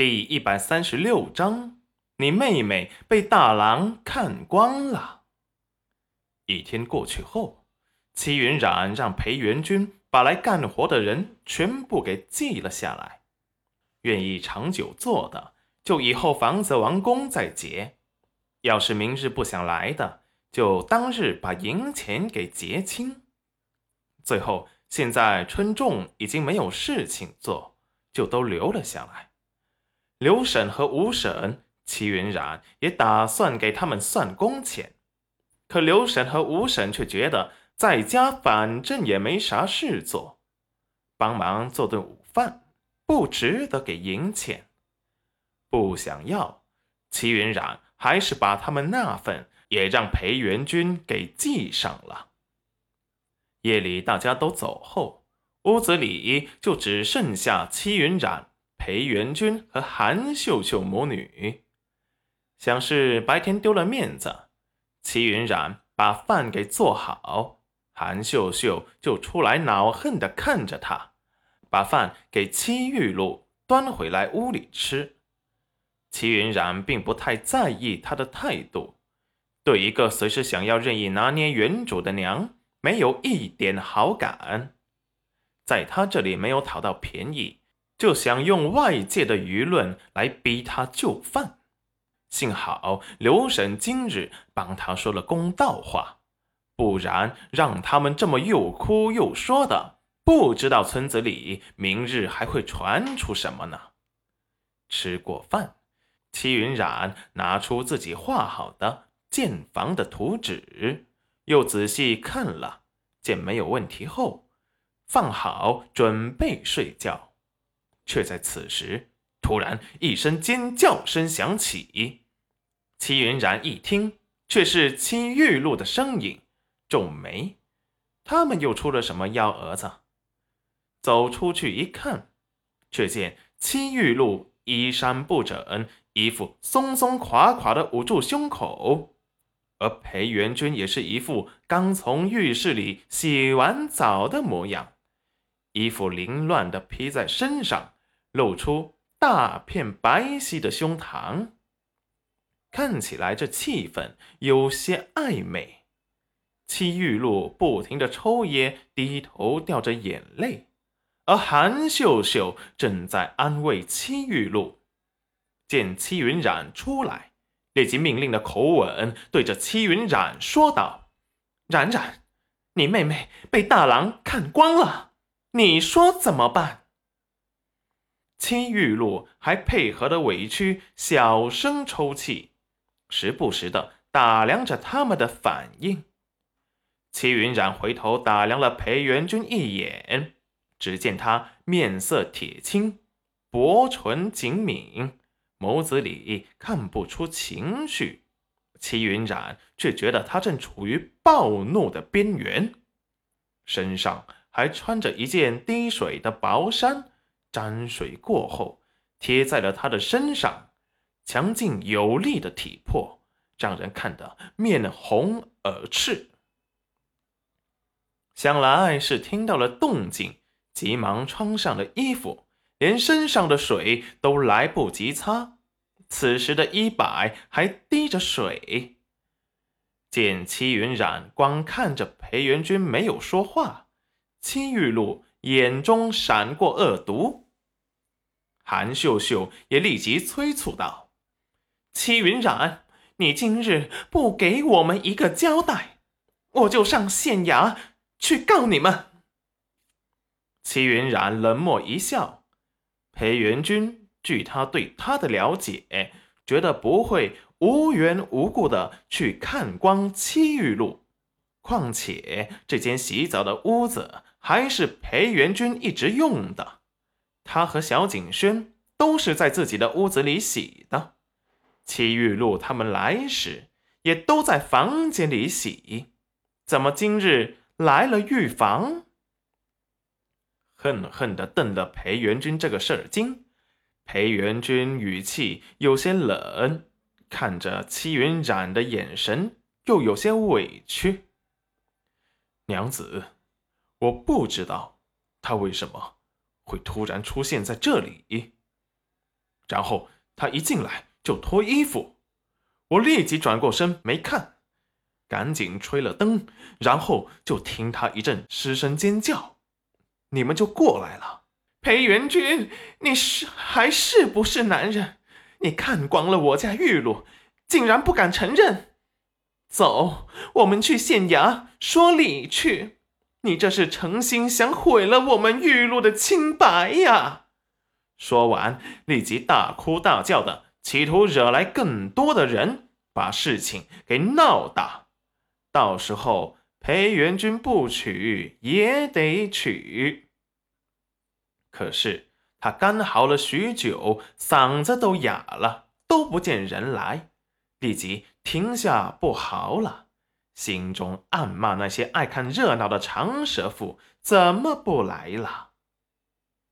第一百三十六章，你妹妹被大郎看光了。一天过去后，齐云染让裴元君把来干活的人全部给记了下来，愿意长久做的，就以后房子完工再结；要是明日不想来的，就当日把银钱给结清。最后，现在春仲已经没有事情做，就都留了下来。刘婶和吴婶，齐云染也打算给他们算工钱，可刘婶和吴婶却觉得在家反正也没啥事做，帮忙做顿午饭不值得给银钱，不想要。齐云染还是把他们那份也让裴元君给记上了。夜里大家都走后，屋子里就只剩下齐云染。裴元君和韩秀秀母女，想是白天丢了面子，齐云染把饭给做好，韩秀秀就出来恼恨的看着他，把饭给戚玉露端回来屋里吃。齐云染并不太在意他的态度，对一个随时想要任意拿捏原主的娘，没有一点好感，在他这里没有讨到便宜。就想用外界的舆论来逼他就范，幸好刘婶今日帮他说了公道话，不然让他们这么又哭又说的，不知道村子里明日还会传出什么呢。吃过饭，齐云染拿出自己画好的建房的图纸，又仔细看了，见没有问题后，放好准备睡觉。却在此时，突然一声尖叫声响起。戚云然一听，却是戚玉露的声音，皱眉：“他们又出了什么幺蛾子？”走出去一看，却见戚玉露衣衫不整，衣服松松垮垮的捂住胸口，而裴元君也是一副刚从浴室里洗完澡的模样，衣服凌乱的披在身上。露出大片白皙的胸膛，看起来这气氛有些暧昧。戚玉露不停的抽噎，低头掉着眼泪，而韩秀秀正在安慰戚玉露。见戚云染出来，立即命令的口吻对着戚云染说道：“冉冉，你妹妹被大郎看光了，你说怎么办？”青玉露还配合的委屈，小声抽泣，时不时的打量着他们的反应。齐云染回头打量了裴元君一眼，只见他面色铁青，薄唇紧抿，眸子里看不出情绪。齐云染却觉得他正处于暴怒的边缘，身上还穿着一件滴水的薄衫。沾水过后，贴在了他的身上，强劲有力的体魄让人看得面红耳赤。想来是听到了动静，急忙穿上了衣服，连身上的水都来不及擦。此时的衣摆还滴着水。见戚云染光看着裴元君没有说话，戚玉露。眼中闪过恶毒，韩秀秀也立即催促道：“戚云染，你今日不给我们一个交代，我就上县衙去告你们。”戚云染冷漠一笑：“裴元君，据他对他的了解，觉得不会无缘无故的去看光戚玉露。况且这间洗澡的屋子……”还是裴元君一直用的，他和小景轩都是在自己的屋子里洗的。戚玉露他们来时也都在房间里洗，怎么今日来了浴房？恨恨地瞪了裴元君这个事儿精。裴元君语气有些冷，看着戚云染的眼神又有些委屈。娘子。我不知道他为什么会突然出现在这里。然后他一进来就脱衣服，我立即转过身没看，赶紧吹了灯，然后就听他一阵失声尖叫，你们就过来了。裴元君，你是还是不是男人？你看光了我家玉露，竟然不敢承认。走，我们去县衙说理去。你这是诚心想毁了我们玉露的清白呀！说完，立即大哭大叫的，企图惹来更多的人，把事情给闹大。到时候裴元君不娶也得娶。可是他干嚎了许久，嗓子都哑了，都不见人来，立即停下不嚎了。心中暗骂那些爱看热闹的长舌妇怎么不来了。